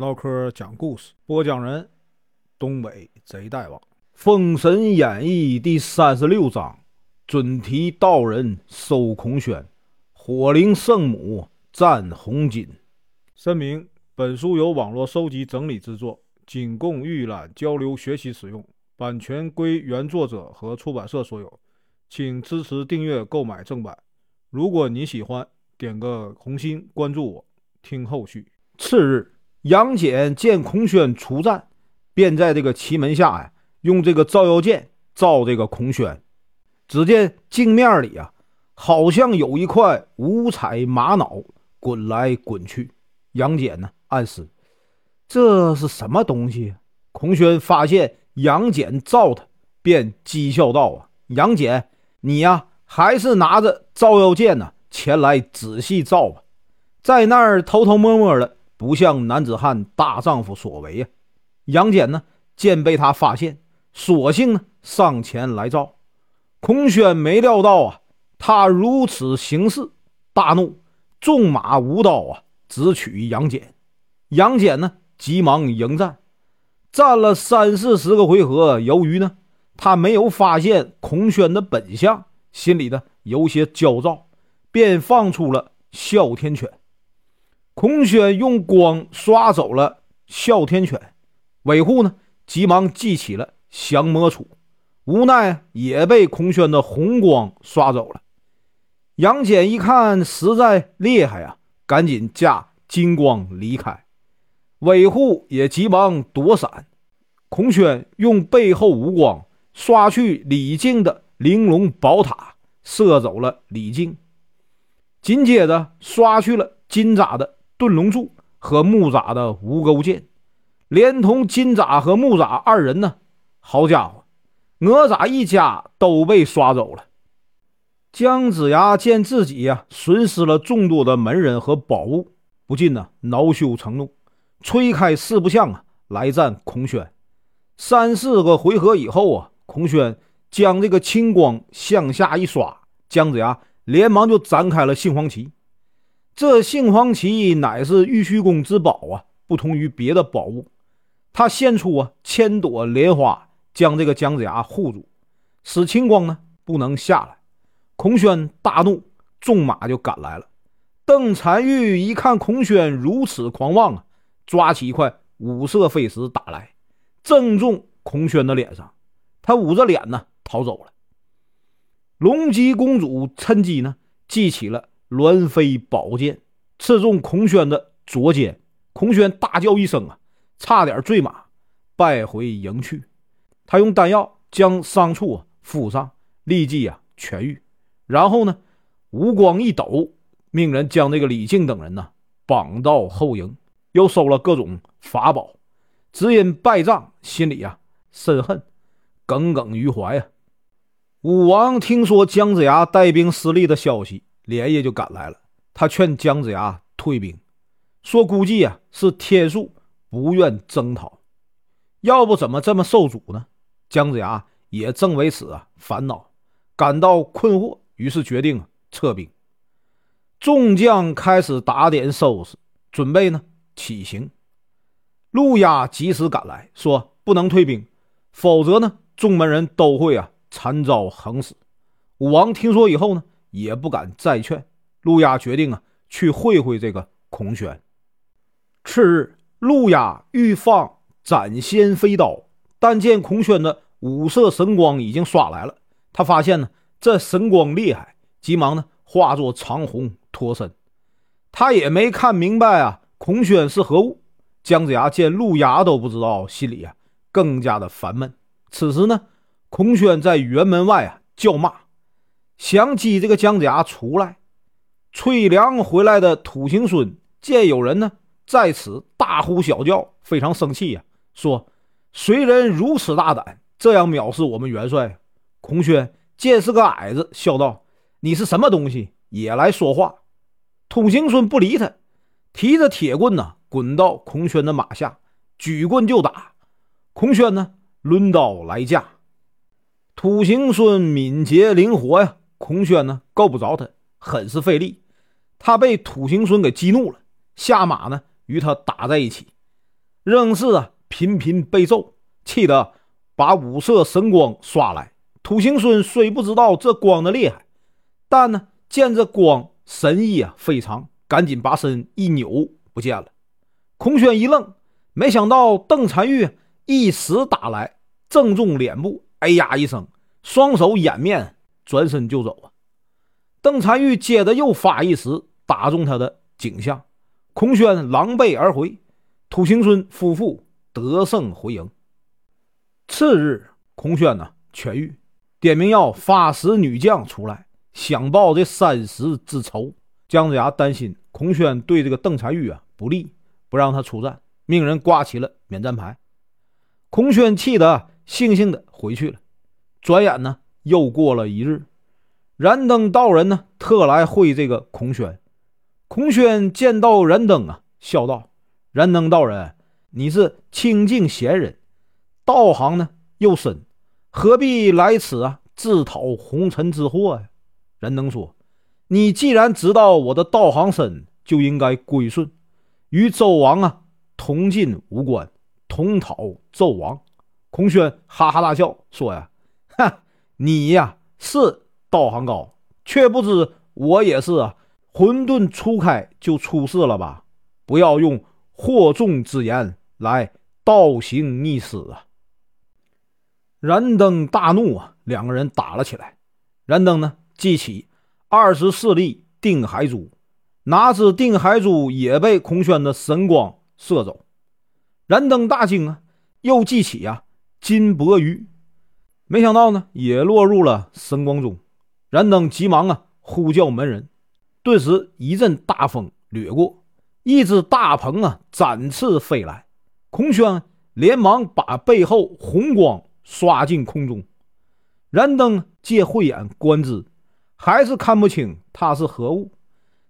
唠嗑讲故事，播讲人：东北贼大王，《封神演义》第三十六章：准提道人收孔宣，火灵圣母战红锦。声明：本书由网络收集整理制作，仅供预览、交流、学习使用，版权归原作者和出版社所有，请支持订阅、购买正版。如果你喜欢，点个红心，关注我，听后续。次日，杨戬见孔宣出战，便在这个奇门下呀，用这个照妖剑照这个孔宣。只见镜面里啊，好像有一块五彩玛瑙滚来滚去。杨戬呢，暗思这是什么东西？孔宣发现杨戬照他，便讥笑道：“啊，杨戬，你呀，还是拿着照妖剑呢。”前来仔细照吧，在那儿偷偷摸摸的，不像男子汉大丈夫所为呀。杨戬呢，见被他发现，索性呢上前来照。孔宣没料到啊，他如此行事，大怒，纵马舞刀啊，直取杨戬。杨戬呢，急忙迎战，战了三四十个回合，由于呢他没有发现孔宣的本相，心里呢有些焦躁。便放出了哮天犬，孔宣用光刷走了哮天犬，韦护呢急忙记起了降魔杵，无奈也被孔宣的红光刷走了。杨戬一看实在厉害啊，赶紧驾金光离开，韦护也急忙躲闪。孔宣用背后无光刷去李靖的玲珑宝塔，射走了李靖。紧接着刷去了金吒的遁龙柱和木吒的无钩剑，连同金吒和木吒二人呢，好家伙，哪吒一家都被刷走了。姜子牙见自己呀损失了众多的门人和宝物，不禁呢恼羞成怒，催开四不像啊来战孔宣。三四个回合以后啊，孔宣将这个青光向下一刷，姜子牙。连忙就展开了杏黄旗，这杏黄旗乃是玉虚宫之宝啊，不同于别的宝物，它现出啊千朵莲花，将这个姜子牙护住，使青光呢不能下来。孔宣大怒，纵马就赶来了。邓婵玉一看孔宣如此狂妄啊，抓起一块五色飞石打来，正中孔宣的脸上，他捂着脸呢逃走了。龙姬公主趁机呢，记起了鸾飞宝剑，刺中孔宣的左肩。孔宣大叫一声啊，差点坠马，败回营去。他用丹药将伤处啊敷上，立即啊痊愈。然后呢，无光一抖，命人将这个李靖等人呢绑到后营，又收了各种法宝。只因败仗，心里啊深恨，耿耿于怀啊。武王听说姜子牙带兵失利的消息，连夜就赶来了。他劝姜子牙退兵，说估计啊是天数不愿征讨，要不怎么这么受阻呢？姜子牙也正为此啊烦恼，感到困惑，于是决定撤兵。众将开始打点收拾，准备呢起行。陆压及时赶来，说不能退兵，否则呢众门人都会啊。惨遭横死。武王听说以后呢，也不敢再劝。陆压决定啊，去会会这个孔宣。次日，陆压欲放斩仙飞刀，但见孔宣的五色神光已经刷来了。他发现呢，这神光厉害，急忙呢化作长虹脱身。他也没看明白啊，孔宣是何物。姜子牙见陆压都不知道，心里啊更加的烦闷。此时呢。孔宣在辕门外啊叫骂，想激这个姜子牙出来。催粮回来的土行孙见有人呢在此大呼小叫，非常生气呀，说：“谁人如此大胆，这样藐视我们元帅？”孔宣见是个矮子，笑道：“你是什么东西，也来说话？”土行孙不理他，提着铁棍呢，滚到孔宣的马下，举棍就打。孔宣呢，抡刀来架。土行孙敏捷灵活呀，孔宣呢够不着他，很是费力。他被土行孙给激怒了，下马呢与他打在一起。仍是啊频频被揍，气得把五色神光刷来。土行孙虽不知道这光的厉害，但呢见这光神意啊非常，赶紧把身一扭，不见了。孔宣一愣，没想到邓婵玉一时打来，正中脸部，哎呀一声，双手掩面，转身就走啊。邓婵玉接着又发一石，打中他的颈项，孔宣狼狈而回，土行孙夫妇得胜回营。次日，孔宣呢痊愈。点名要发使女将出来，想报这三十之仇。姜子牙担心孔宣对这个邓婵玉啊不利，不让他出战，命人挂起了免战牌。孔宣气得悻悻的回去了。转眼呢，又过了一日，燃灯道人呢特来会这个孔宣。孔宣见到燃灯啊，笑道：“燃灯道人，你是清净贤人，道行呢又深。”何必来此啊？自讨红尘之祸呀！燃灯说：“你既然知道我的道行深，就应该归顺，与纣王啊同进无关，同讨纣王。”孔宣哈哈大笑说：“呀，哈，你呀是道行高，却不知我也是啊！混沌初开就出世了吧？不要用惑众之言来倒行逆施啊！”燃灯大怒啊！两个人打了起来。燃灯呢，记起二十四粒定海珠，哪知定海珠也被孔宣的神光射走。燃灯大惊啊，又记起啊金钵盂，没想到呢也落入了神光中。燃灯急忙啊呼叫门人，顿时一阵大风掠过，一只大鹏啊展翅飞来。孔宣连忙把背后红光。刷进空中，燃灯借慧眼观之，还是看不清它是何物。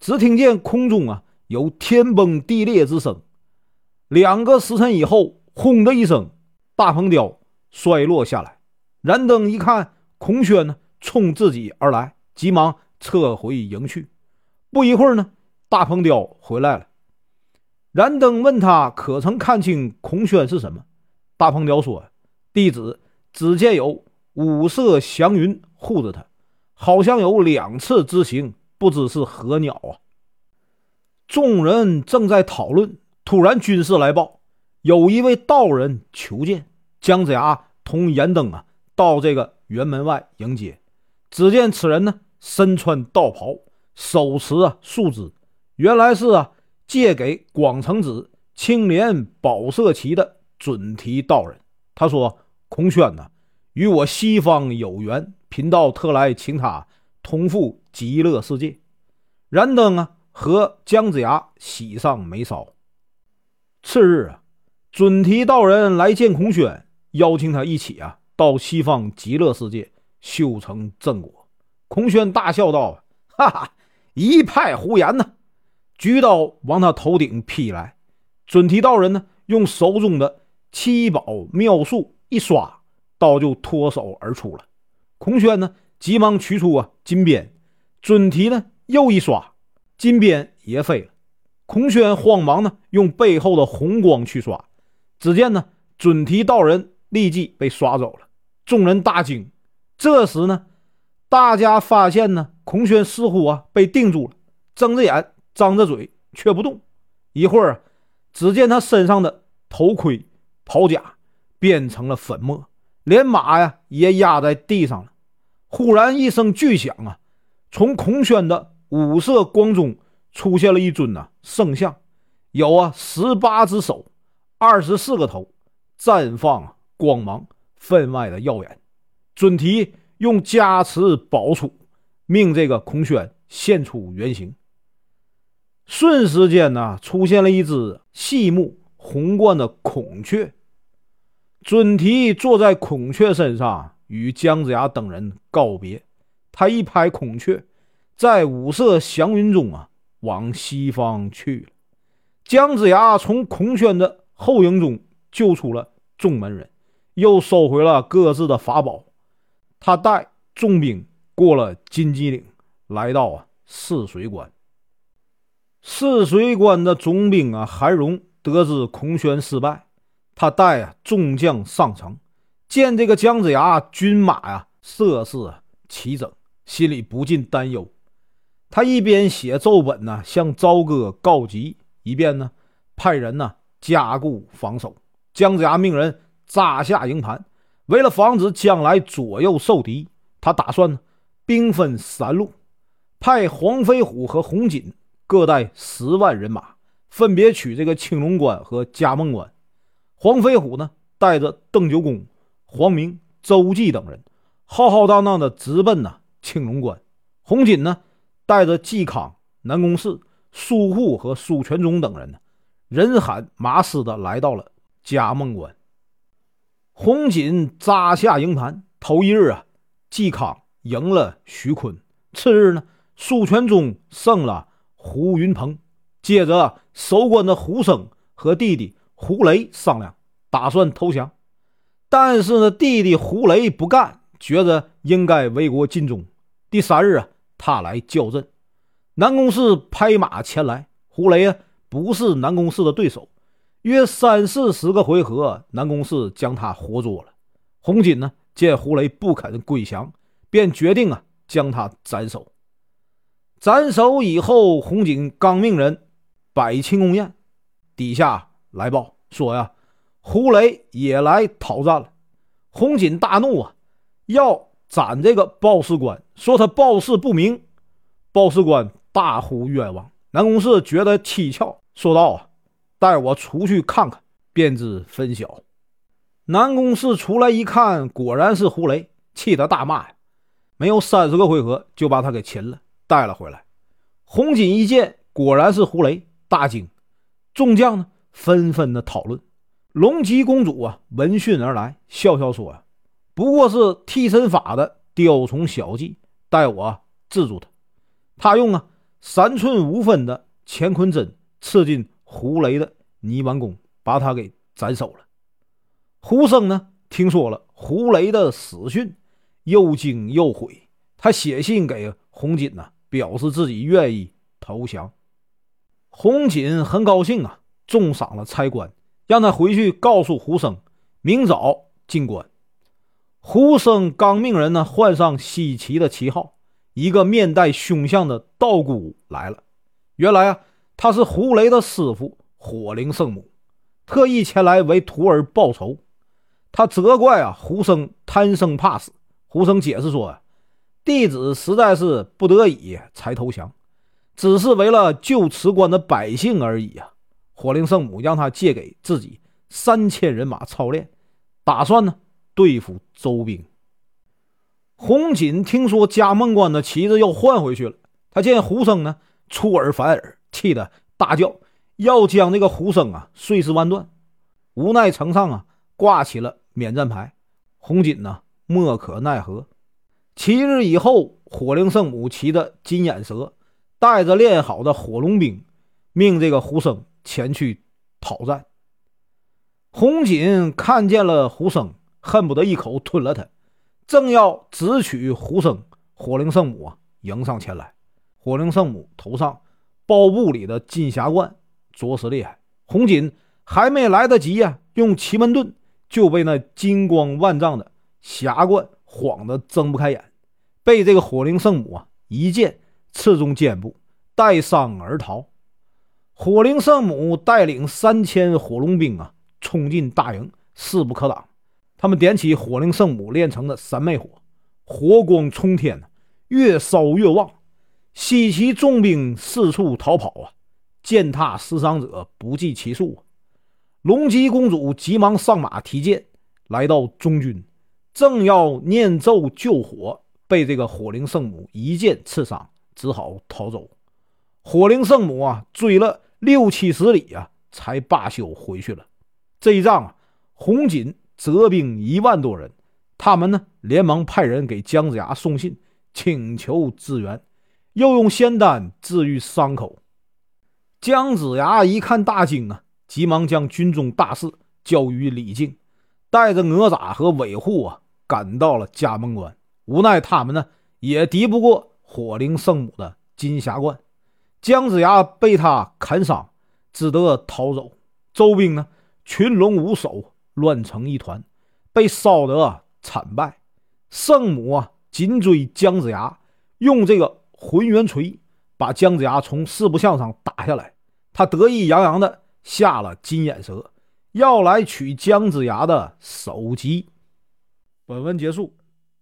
只听见空中啊有天崩地裂之声。两个时辰以后，轰的一声，大鹏雕摔落下来。燃灯一看，孔宣呢冲自己而来，急忙撤回营去。不一会儿呢，大鹏雕回来了。燃灯问他可曾看清孔宣是什么？大鹏雕说：“弟子。”只见有五色祥云护着他，好像有两次之行，不知是何鸟啊！众人正在讨论，突然军士来报，有一位道人求见姜子牙。同燃灯啊，到这个辕门外迎接。只见此人呢，身穿道袍，手持啊树枝，原来是啊借给广成子青莲宝色旗的准提道人。他说。孔宣呢，与我西方有缘，贫道特来请他同赴极乐世界。燃灯啊，和姜子牙喜上眉梢。次日啊，准提道人来见孔宣，邀请他一起啊到西方极乐世界修成正果。孔宣大笑道：“哈哈，一派胡言呢！”举刀往他头顶劈来。准提道人呢，用手中的七宝妙术。一刷刀就脱手而出了，孔宣呢急忙取出啊金鞭，准提呢又一刷，金鞭也飞了。孔宣慌忙呢用背后的红光去刷，只见呢准提道人立即被刷走了。众人大惊。这时呢，大家发现呢孔宣似乎啊被定住了，睁着眼张着嘴却不动。一会儿，只见他身上的头盔袍甲。变成了粉末，连马呀也压在地上了。忽然一声巨响啊，从孔宣的五色光中出现了一尊呐圣像，有啊十八只手，二十四个头，绽放光芒，分外的耀眼。准提用加持宝杵，命这个孔宣现出原形。瞬时间呢，出现了一只细目红冠的孔雀。准提坐在孔雀身上，与姜子牙等人告别。他一拍孔雀，在五色祥云中啊，往西方去了。姜子牙从孔宣的后营中救出了众门人，又收回了各自的法宝。他带重兵过了金鸡岭，来到啊泗水关。泗水关的总兵啊韩荣得知孔宣失败。他带啊众将上城，见这个姜子牙军马呀色势齐整，心里不禁担忧。他一边写奏本呢，向朝歌告急，一边呢派人呢加固防守。姜子牙命人扎下营盘，为了防止将来左右受敌，他打算呢兵分三路，派黄飞虎和红锦各带十万人马，分别取这个青龙关和佳梦关。黄飞虎呢带着邓九公、黄明、周忌等人，浩浩荡荡的直奔呢青龙关。红锦呢。带着嵇康、南宫适、苏护和苏全忠等人呢，人喊马嘶的来到了佳梦关。红锦扎下营盘，头一日啊，嵇康赢了徐坤；次日呢，苏全忠胜了胡云鹏。接着，守关的胡生和弟弟胡雷商量，打算投降，但是呢，弟弟胡雷不干，觉得应该为国尽忠。第三日啊。他来叫阵，南宫氏拍马前来。胡雷啊，不是南宫氏的对手。约三四十个回合，南宫氏将他活捉了。红锦呢，见胡雷不肯归降，便决定啊，将他斩首。斩首以后，红锦刚命人摆庆功宴，底下来报说呀，胡雷也来讨战了。红锦大怒啊，要。斩这个报事官，说他报事不明，报事官大呼冤枉。南宫氏觉得蹊跷，说道：“啊，带我出去看看，便知分晓。”南宫氏出来一看，果然是胡雷，气得大骂呀！没有三十个回合，就把他给擒了，带了回来。红锦一见，果然是胡雷，大惊。众将呢，纷纷的讨论。龙吉公主啊，闻讯而来，笑笑说：“呀。”不过是替身法的雕虫小技，待我制住他。他用啊三寸五分的乾坤针刺进胡雷的泥丸宫，把他给斩首了。胡生呢，听说了胡雷的死讯，又惊又悔。他写信给红锦呢，表示自己愿意投降。红锦很高兴啊，重赏了差官，让他回去告诉胡生，明早进关。胡生刚命人呢换上西岐的旗号，一个面带凶相的道姑来了。原来啊，他是胡雷的师傅火灵圣母，特意前来为徒儿报仇。他责怪啊胡生贪生怕死。胡生解释说啊，弟子实在是不得已才投降，只是为了救持关的百姓而已啊。火灵圣母让他借给自己三千人马操练，打算呢。对付周兵，红锦听说嘉梦关的旗子要换回去了，他见胡生呢出尔反尔，气得大叫要将这个胡生啊碎尸万段。无奈城上啊挂起了免战牌，红锦呢莫可奈何。七日以后，火灵圣母骑着金眼蛇，带着练好的火龙兵，命这个胡生前去讨战。红锦看见了胡生。恨不得一口吞了他，正要直取胡生，火灵圣母啊迎上前来。火灵圣母头上包布里的金匣冠着实厉害。红锦还没来得及呀，用奇门遁就被那金光万丈的匣冠晃得睁不开眼，被这个火灵圣母啊一剑刺中肩部，带伤而逃。火灵圣母带领三千火龙兵啊冲进大营，势不可挡。他们点起火灵圣母炼成的三昧火，火光冲天越烧越旺。西岐重兵四处逃跑啊，践踏死伤者不计其数啊。龙吉公主急忙上马提剑，来到中军，正要念咒救火，被这个火灵圣母一剑刺伤，只好逃走。火灵圣母啊，追了六七十里啊，才罢休回去了。这一仗啊，红锦。折兵一万多人，他们呢连忙派人给姜子牙送信，请求支援，又用仙丹治愈伤口。姜子牙一看大惊啊，急忙将军中大事交于李靖，带着哪吒和韦护啊赶到了嘉梦关。无奈他们呢也敌不过火灵圣母的金霞冠，姜子牙被他砍伤，只得逃走。周兵呢群龙无首，乱成一团，被烧得惨败。圣母啊，紧追姜子牙，用这个浑圆锤把姜子牙从四不像上打下来。他得意洋洋的下了金眼蛇，要来取姜子牙的首级。本文结束，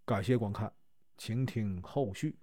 感谢观看，请听后续。